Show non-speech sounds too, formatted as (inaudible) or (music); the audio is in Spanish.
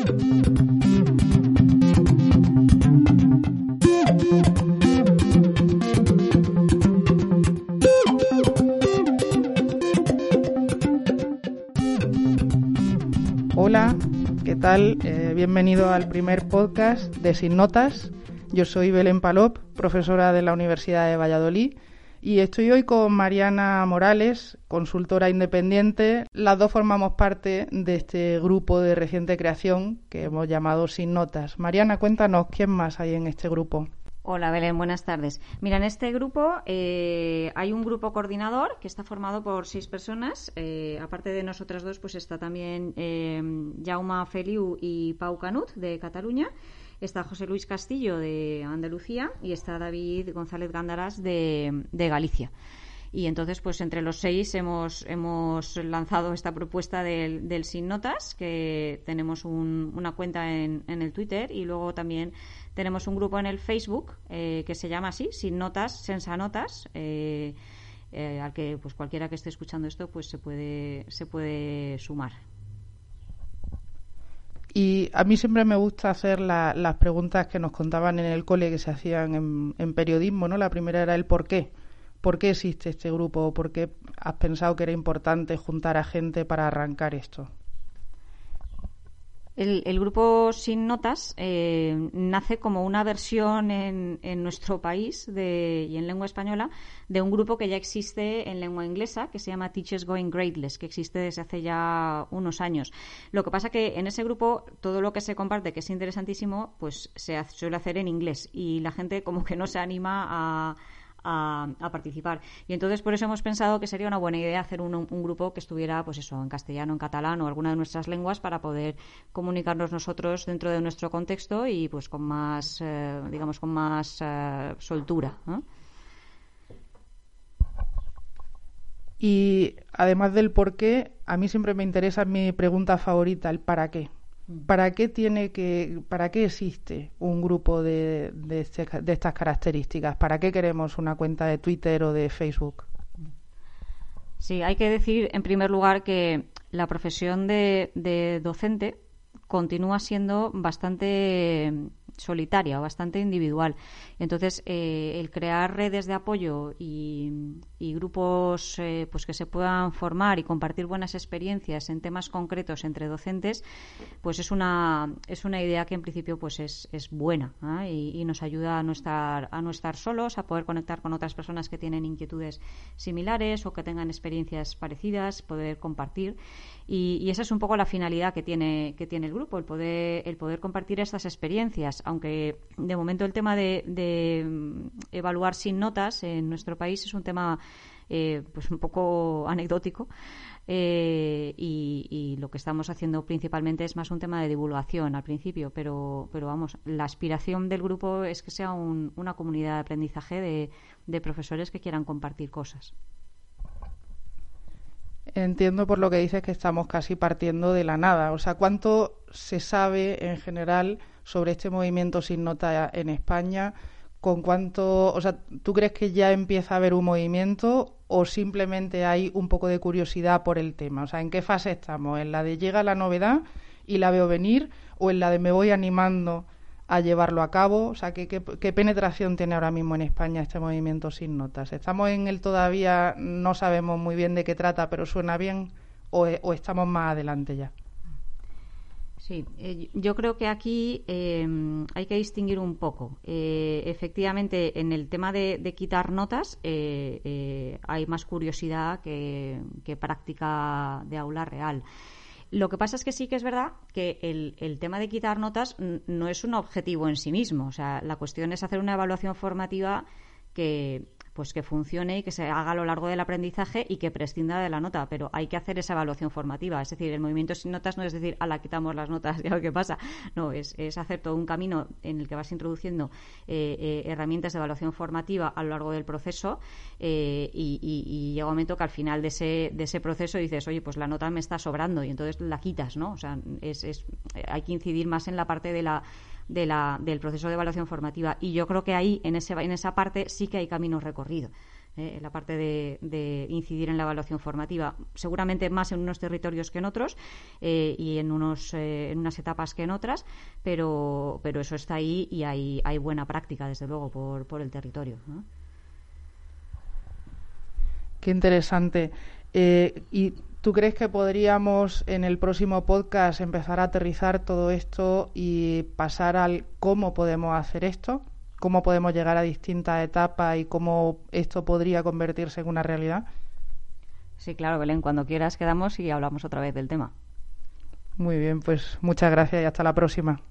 Hola, ¿qué tal? Eh, bienvenido al primer podcast de Sin Notas. Yo soy Belén Palop, profesora de la Universidad de Valladolid, y estoy hoy con Mariana Morales, consultora independiente. Las dos formamos parte de este grupo de reciente creación que hemos llamado Sin Notas. Mariana, cuéntanos quién más hay en este grupo. Hola Belén, buenas tardes. Mira, en este grupo eh, hay un grupo coordinador que está formado por seis personas. Eh, aparte de nosotras dos, pues está también eh, Jaume Feliu y Pau Canut de Cataluña. Está José Luis Castillo de Andalucía y está David González Gándaras de, Galicia. Y entonces, pues entre los seis hemos, hemos lanzado esta propuesta del, Sin Notas, que tenemos una cuenta en, en, el Twitter y luego también tenemos un grupo en el Facebook eh, que se llama así, Sin Notas, Sensa Notas. Eh, eh, al que pues cualquiera que esté escuchando esto pues se puede se puede sumar y a mí siempre me gusta hacer las preguntas que nos contaban en el cole que se hacían en, en, periodismo, ¿no? La primera era el por qué. ¿Por qué existe este grupo? ¿Por qué has pensado que era importante juntar a gente para arrancar esto? El, grupo Sin Notas eh, nace como una versión en, nuestro país y en lengua española de un grupo que ya existe en lengua inglesa, que se llama Teachers Going Gradeless, que existe desde hace ya unos años. Lo que pasa que en ese grupo todo lo que se comparte, que es interesantísimo, pues se suele hacer en inglés y la gente como que no se anima a a, participar. Y entonces por eso hemos pensado que sería una buena idea hacer un, grupo que estuviera, pues eso, en castellano, en catalán o alguna de nuestras lenguas para poder comunicarnos nosotros dentro de nuestro contexto y pues con más, eh, digamos, con más eh, soltura. Y además del por qué, a mí siempre me interesa mi pregunta favorita, el para qué. ¿Para qué tiene que, para qué existe un grupo de, de, este, de, estas características? ¿Para qué queremos una cuenta de Twitter o de Facebook? Sí, hay que decir en primer lugar que la profesión de, de docente continúa siendo bastante solitaria, bastante individual. Entonces, eh, el crear redes de apoyo y, grupos eh, pues que se puedan formar y compartir buenas experiencias en temas concretos entre docentes, pues es una, es una idea que en principio pues es, es buena ¿ah? y, nos ayuda a no, estar, a no estar solos, a poder conectar con otras personas que tienen inquietudes similares o que tengan experiencias parecidas, poder compartir. Y, esa es un poco la finalidad que tiene, que tiene el grupo, el poder, el poder compartir estas experiencias. Aunque de momento el tema de, mm, evaluar sin notas en nuestro país es un tema eh, pues un poco anecdótico. Eh, y, lo que estamos haciendo principalmente es más un tema de divulgación al principio, pero, pero vamos, la aspiración del grupo es que sea una comunidad de aprendizaje de profesores que quieran compartir cosas. Entiendo por lo que dices que estamos casi partiendo de la nada. O sea, ¿cuánto se sabe en general sobre este movimiento sin nota en España? ¿Con cuánto, o sea, tú crees que ya empieza a haber un movimiento o simplemente hay un poco de curiosidad por el tema? O sea, ¿en qué fase estamos? ¿En la de llega la novedad y la veo venir o en la de me voy animando a llevarlo a cabo? O sea, ¿qué, qué, penetración tiene ahora mismo en España este movimiento sin notas? ¿Estamos en él todavía, no sabemos muy bien de qué trata, pero suena bien o, estamos más adelante ya? Sí, eh, yo creo que aquí eh, hay que distinguir un poco. Eh, efectivamente, en el tema de, quitar notas hay más curiosidad que, práctica de aula real. Lo que pasa es que sí que es verdad que el, tema de quitar notas no es un objetivo en sí mismo. O sea, la cuestión es hacer una evaluación formativa que, pues que funcione y que se haga a lo largo del aprendizaje y que prescinda de la nota, pero hay que hacer esa evaluación formativa. Es decir, el movimiento sin notas no es decir, a la quitamos las notas (laughs) y a lo que pasa. No, es, es, hacer todo un camino en el que vas introduciendo eh, eh, herramientas de evaluación formativa a lo largo del proceso eh, y, llega un momento que al final de ese, de ese proceso dices, oye, pues la nota me está sobrando y entonces la quitas, ¿no? O sea, es, es, hay que incidir más en la parte de la de la, del proceso de evaluación formativa. Y yo creo que ahí, en, ese, en esa parte, sí que hay camino recorrido. eh, la parte de, incidir en la evaluación formativa, seguramente más en unos territorios que en otros eh, y en, unos, en unas etapas que en otras, pero, pero eso está ahí y hay, hay buena práctica, desde luego, por, por el territorio. Qué interesante. Y ¿Tú crees que podríamos en el próximo podcast empezar a aterrizar todo esto y pasar al cómo podemos hacer esto? ¿Cómo podemos llegar a distintas etapas y cómo esto podría convertirse en una realidad? Sí, claro, Belén, cuando quieras quedamos y hablamos otra vez del tema. Muy bien, pues muchas gracias y hasta la próxima.